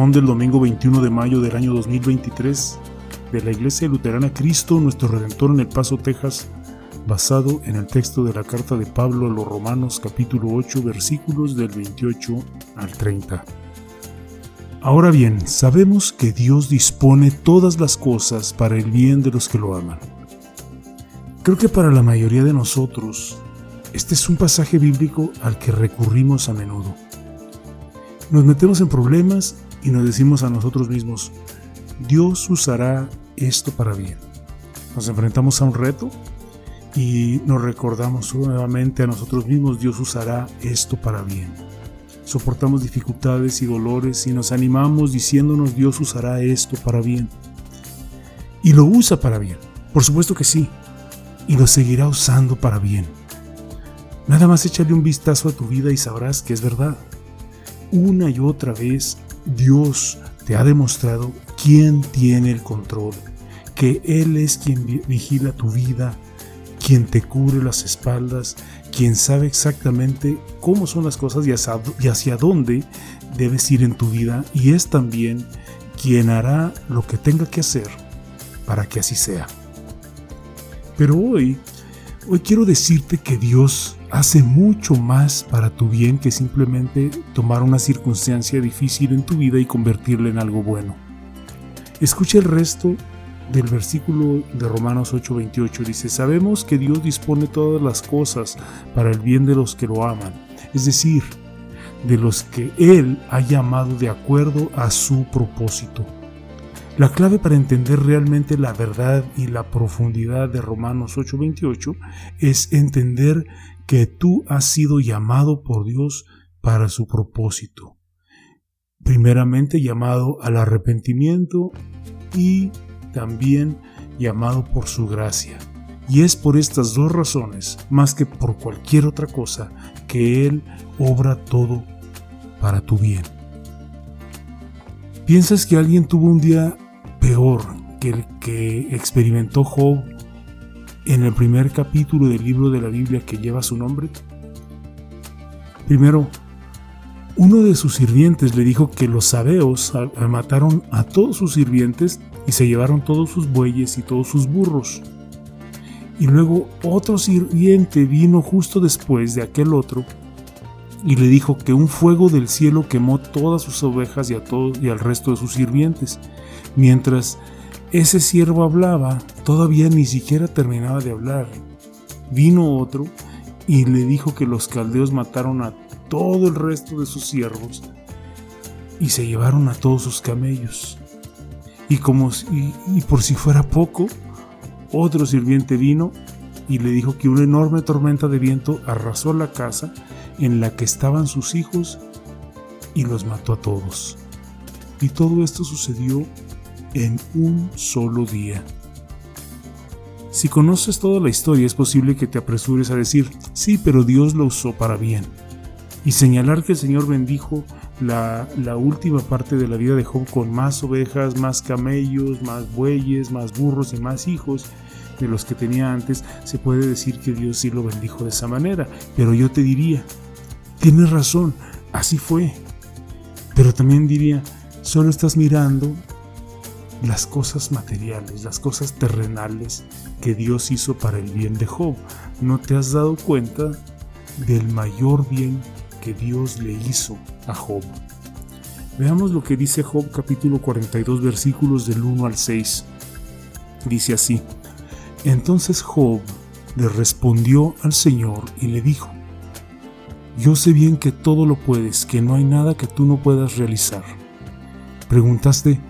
sermón del domingo 21 de mayo del año 2023 de la Iglesia Luterana Cristo Nuestro Redentor en El Paso, Texas, basado en el texto de la carta de Pablo a los Romanos capítulo 8 versículos del 28 al 30. Ahora bien, sabemos que Dios dispone todas las cosas para el bien de los que lo aman. Creo que para la mayoría de nosotros, este es un pasaje bíblico al que recurrimos a menudo. Nos metemos en problemas y nos decimos a nosotros mismos, Dios usará esto para bien. Nos enfrentamos a un reto y nos recordamos nuevamente a nosotros mismos, Dios usará esto para bien. Soportamos dificultades y dolores y nos animamos diciéndonos, Dios usará esto para bien. Y lo usa para bien, por supuesto que sí, y lo seguirá usando para bien. Nada más échale un vistazo a tu vida y sabrás que es verdad. Una y otra vez Dios te ha demostrado quién tiene el control, que Él es quien vigila tu vida, quien te cubre las espaldas, quien sabe exactamente cómo son las cosas y hacia, y hacia dónde debes ir en tu vida y es también quien hará lo que tenga que hacer para que así sea. Pero hoy, hoy quiero decirte que Dios hace mucho más para tu bien que simplemente tomar una circunstancia difícil en tu vida y convertirla en algo bueno. Escucha el resto del versículo de Romanos 8:28. Dice, sabemos que Dios dispone todas las cosas para el bien de los que lo aman, es decir, de los que Él ha llamado de acuerdo a su propósito. La clave para entender realmente la verdad y la profundidad de Romanos 8:28 es entender que tú has sido llamado por Dios para su propósito. Primeramente llamado al arrepentimiento y también llamado por su gracia. Y es por estas dos razones, más que por cualquier otra cosa, que Él obra todo para tu bien. ¿Piensas que alguien tuvo un día peor que el que experimentó Job en el primer capítulo del libro de la Biblia que lleva su nombre? Primero, uno de sus sirvientes le dijo que los sabeos mataron a todos sus sirvientes y se llevaron todos sus bueyes y todos sus burros. Y luego otro sirviente vino justo después de aquel otro y le dijo que un fuego del cielo quemó todas sus ovejas y, a y al resto de sus sirvientes, mientras ese siervo hablaba, todavía ni siquiera terminaba de hablar. Vino otro y le dijo que los caldeos mataron a todo el resto de sus siervos y se llevaron a todos sus camellos. Y como y por si fuera poco, otro sirviente vino y le dijo que una enorme tormenta de viento arrasó la casa en la que estaban sus hijos y los mató a todos. Y todo esto sucedió en un solo día. Si conoces toda la historia es posible que te apresures a decir, sí, pero Dios lo usó para bien. Y señalar que el Señor bendijo la, la, última parte de la vida de Job con más ovejas, más camellos, más bueyes, más burros y más hijos de los que tenía antes, se puede decir que Dios sí lo bendijo de esa manera. Pero yo te diría, tienes razón, así fue. Pero también diría, solo estás mirando las cosas materiales, las cosas terrenales que Dios hizo para el bien de Job. No te has dado cuenta del mayor bien que Dios le hizo a Job. Veamos lo que dice Job capítulo 42 versículos del 1 al 6. Dice así, entonces Job le respondió al Señor y le dijo, yo sé bien que todo lo puedes, que no hay nada que tú no puedas realizar. Preguntaste,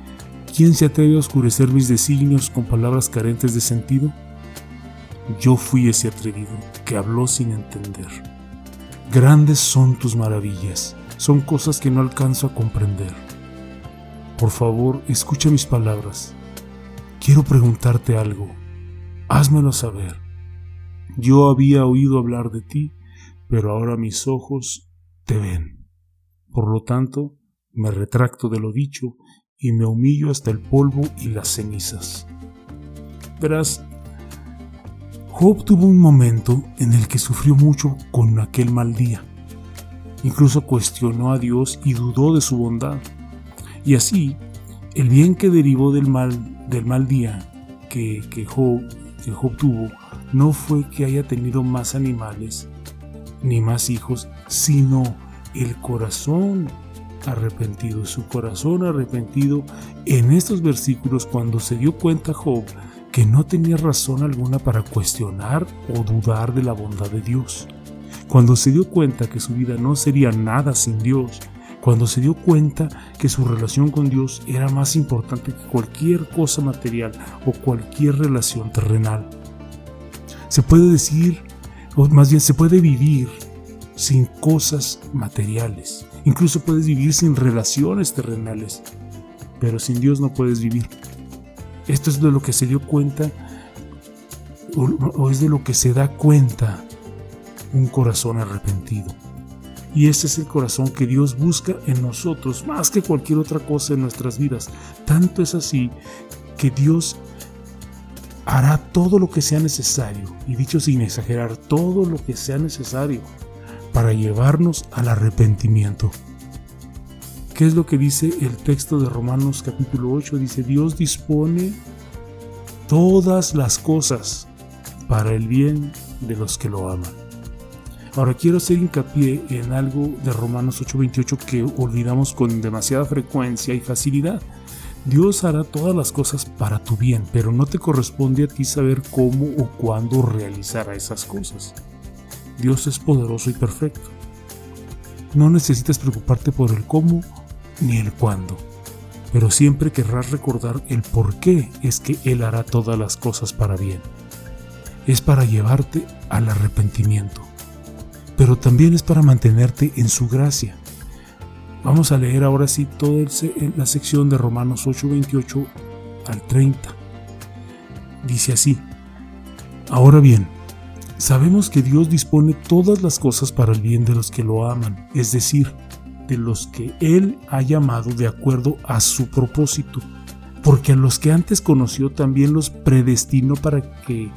¿Quién se atreve a oscurecer mis designios con palabras carentes de sentido? Yo fui ese atrevido que habló sin entender. Grandes son tus maravillas, son cosas que no alcanzo a comprender. Por favor, escucha mis palabras. Quiero preguntarte algo. Házmelo saber. Yo había oído hablar de ti, pero ahora mis ojos te ven. Por lo tanto, me retracto de lo dicho y me humillo hasta el polvo y las cenizas. Verás, Job tuvo un momento en el que sufrió mucho con aquel mal día. Incluso cuestionó a Dios y dudó de su bondad. Y así, el bien que derivó del mal, del mal día que, que, Job, que Job tuvo no fue que haya tenido más animales ni más hijos, sino el corazón arrepentido, su corazón arrepentido en estos versículos cuando se dio cuenta Job que no tenía razón alguna para cuestionar o dudar de la bondad de Dios. Cuando se dio cuenta que su vida no sería nada sin Dios, cuando se dio cuenta que su relación con Dios era más importante que cualquier cosa material o cualquier relación terrenal. Se puede decir, o más bien se puede vivir sin cosas materiales. Incluso puedes vivir sin relaciones terrenales. Pero sin Dios no puedes vivir. Esto es de lo que se dio cuenta o, es de lo que se da cuenta un corazón arrepentido. Y ese es el corazón que Dios busca en nosotros más que cualquier otra cosa en nuestras vidas. Tanto es así que Dios hará todo lo que sea necesario, y dicho sin exagerar, todo lo que sea necesario para llevarnos al arrepentimiento. ¿Qué es lo que dice el texto de Romanos capítulo 8? Dice, Dios dispone todas las cosas para el bien de los que lo aman. Ahora quiero hacer hincapié en algo de Romanos 8:28 que olvidamos con demasiada frecuencia y facilidad. Dios hará todas las cosas para tu bien, pero no te corresponde a ti saber cómo o cuándo realizará esas cosas. Dios es poderoso y perfecto. No necesitas preocuparte por el cómo ni el cuándo, pero siempre querrás recordar el por qué es que Él hará todas las cosas para bien. Es para llevarte al arrepentimiento, pero también es para mantenerte en su gracia. Vamos a leer ahora sí toda la sección de Romanos 8, 28 al 30. Dice así, ahora bien, sabemos que Dios dispone todas las cosas para el bien de los que lo aman, es decir, de los que Él ha llamado de acuerdo a su propósito, porque a los que antes conoció también los predestinó para que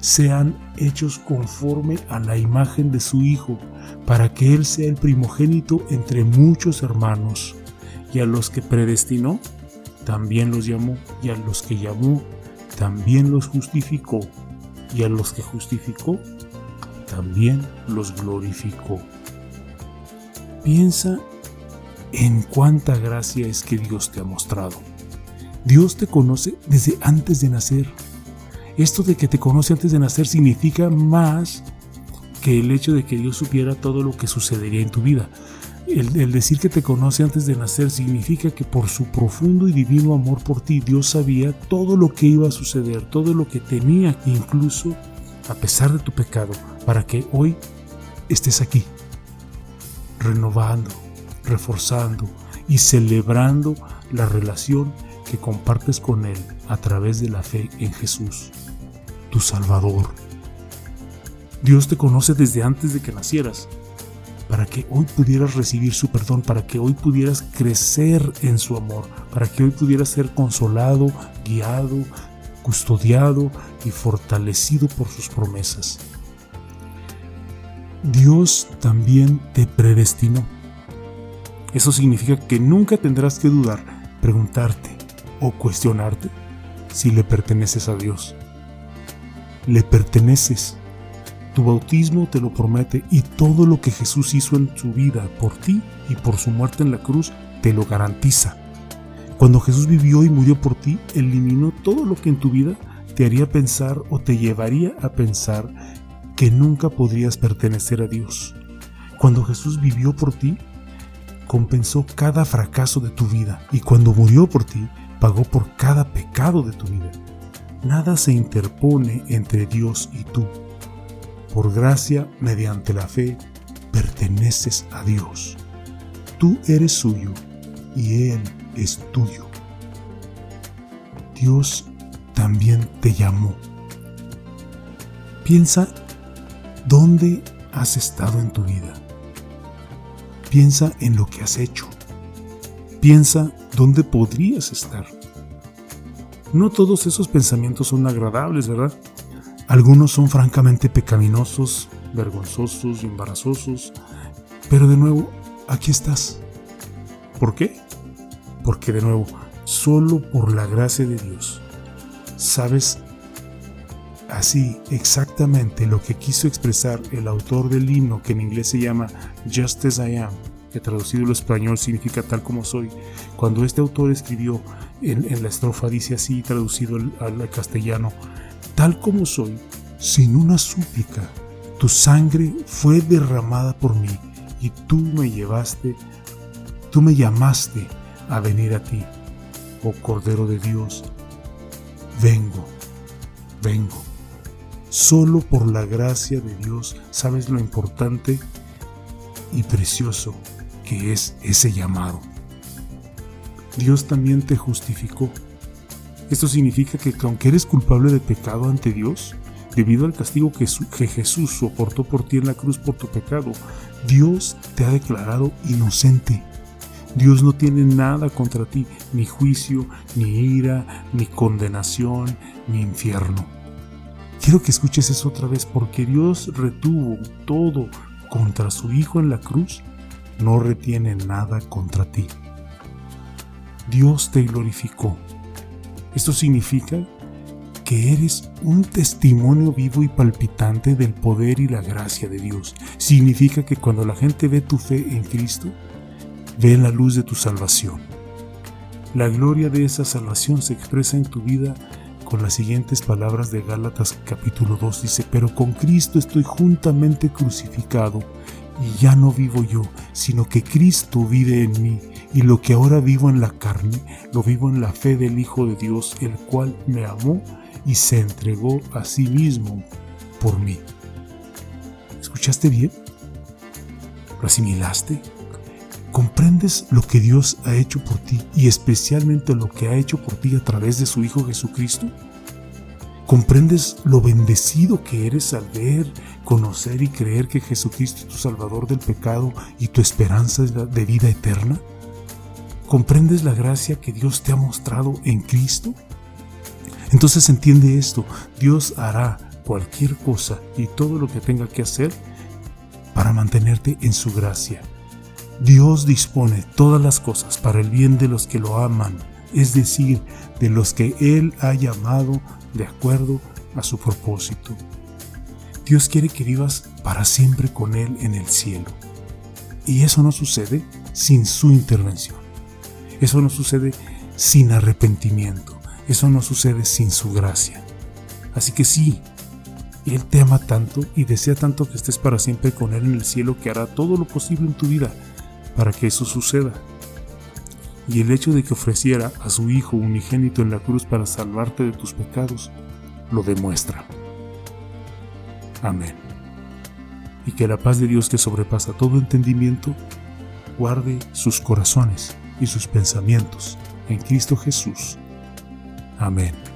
sean hechos conforme a la imagen de su Hijo, para que Él sea el primogénito entre muchos hermanos. Y a los que predestinó, también los llamó, y a los que llamó, también los justificó, y a los que justificó, también los glorificó. Piensa en cuánta gracia es que Dios te ha mostrado. Dios te conoce desde antes de nacer. Esto de que te conoce antes de nacer significa más que el hecho de que Dios supiera todo lo que sucedería en tu vida. El, decir que te conoce antes de nacer significa que por su profundo y divino amor por ti, Dios sabía todo lo que iba a suceder, todo lo que tenía, incluso a pesar de tu pecado, para que hoy estés aquí, renovando, reforzando y celebrando la relación que compartes con Él a través de la fe en Jesús, tu Salvador. Dios te conoce desde antes de que nacieras, para que hoy pudieras recibir su perdón, para que hoy pudieras crecer en su amor, para que hoy pudieras ser consolado, guiado, custodiado y fortalecido por sus promesas. Dios también te predestinó eso significa que nunca tendrás que dudar, preguntarte o cuestionarte si le perteneces a Dios. Le perteneces. Tu bautismo te lo promete y todo lo que Jesús hizo en su vida por ti y por su muerte en la cruz te lo garantiza. Cuando Jesús vivió y murió por ti, eliminó todo lo que en tu vida te haría pensar o te llevaría a pensar que nunca podrías pertenecer a Dios. Cuando Jesús vivió por ti, compensó cada fracaso de tu vida y cuando murió por ti, pagó por cada pecado de tu vida. Nada se interpone entre Dios y tú. Por gracia, mediante la fe, perteneces a Dios. Tú eres suyo y Él es tuyo. Dios también te llamó. Piensa dónde has estado en tu vida. Piensa en lo que has hecho. Piensa dónde podrías estar. No todos esos pensamientos son agradables, ¿verdad? Algunos son francamente pecaminosos, vergonzosos, embarazosos. Pero de nuevo, aquí estás. ¿Por qué? Porque de nuevo, solo por la gracia de Dios, sabes así exactamente lo que quiso expresar el autor del himno que en inglés se llama Just as I Am, que traducido al español significa tal como soy. Cuando este autor escribió en, la estrofa, dice así, traducido al castellano, tal como soy, sin una súplica, tu sangre fue derramada por mí y tú me llevaste, tú me llamaste a venir a ti. Oh Cordero de Dios, vengo, vengo. Solo por la gracia de Dios sabes lo importante y precioso que es ese llamado. Dios también te justificó. Esto significa que aunque eres culpable de pecado ante Dios, debido al castigo que, Jesús soportó por ti en la cruz por tu pecado, Dios te ha declarado inocente. Dios no tiene nada contra ti, ni juicio, ni ira, ni condenación, ni infierno. Quiero que escuches eso otra vez porque Dios retuvo todo contra su Hijo en la cruz, no retiene nada contra ti. Dios te glorificó. Esto significa que eres un testimonio vivo y palpitante del poder y la gracia de Dios. Significa que cuando la gente ve tu fe en Cristo, ve la luz de tu salvación. La gloria de esa salvación se expresa en tu vida con las siguientes palabras de Gálatas capítulo 2. Dice, pero con Cristo estoy juntamente crucificado y ya no vivo yo, sino que Cristo vive en mí, y lo que ahora vivo en la carne, lo vivo en la fe del Hijo de Dios, el cual me amó y se entregó a sí mismo por mí. ¿Escuchaste bien? ¿Lo asimilaste? ¿Comprendes lo que Dios ha hecho por ti y especialmente lo que ha hecho por ti a través de su Hijo Jesucristo? ¿Comprendes lo bendecido que eres al ver, conocer y creer que Jesucristo es tu Salvador del pecado y tu esperanza de vida eterna? ¿Comprendes la gracia que Dios te ha mostrado en Cristo? Entonces entiende esto, Dios hará cualquier cosa y todo lo que tenga que hacer para mantenerte en su gracia. Dios dispone todas las cosas para el bien de los que lo aman, es decir, de los que Él ha llamado de acuerdo a su propósito. Dios quiere que vivas para siempre con Él en el cielo. Y eso no sucede sin su intervención. Eso no sucede sin arrepentimiento. Eso no sucede sin su gracia. Así que sí, Él te ama tanto y desea tanto que estés para siempre con Él en el cielo que hará todo lo posible en tu vida para que eso suceda. Y el hecho de que ofreciera a su Hijo unigénito en la cruz para salvarte de tus pecados, lo demuestra. Amén. Y que la paz de Dios que sobrepasa todo entendimiento, guarde sus corazones y sus pensamientos en Cristo Jesús Amén.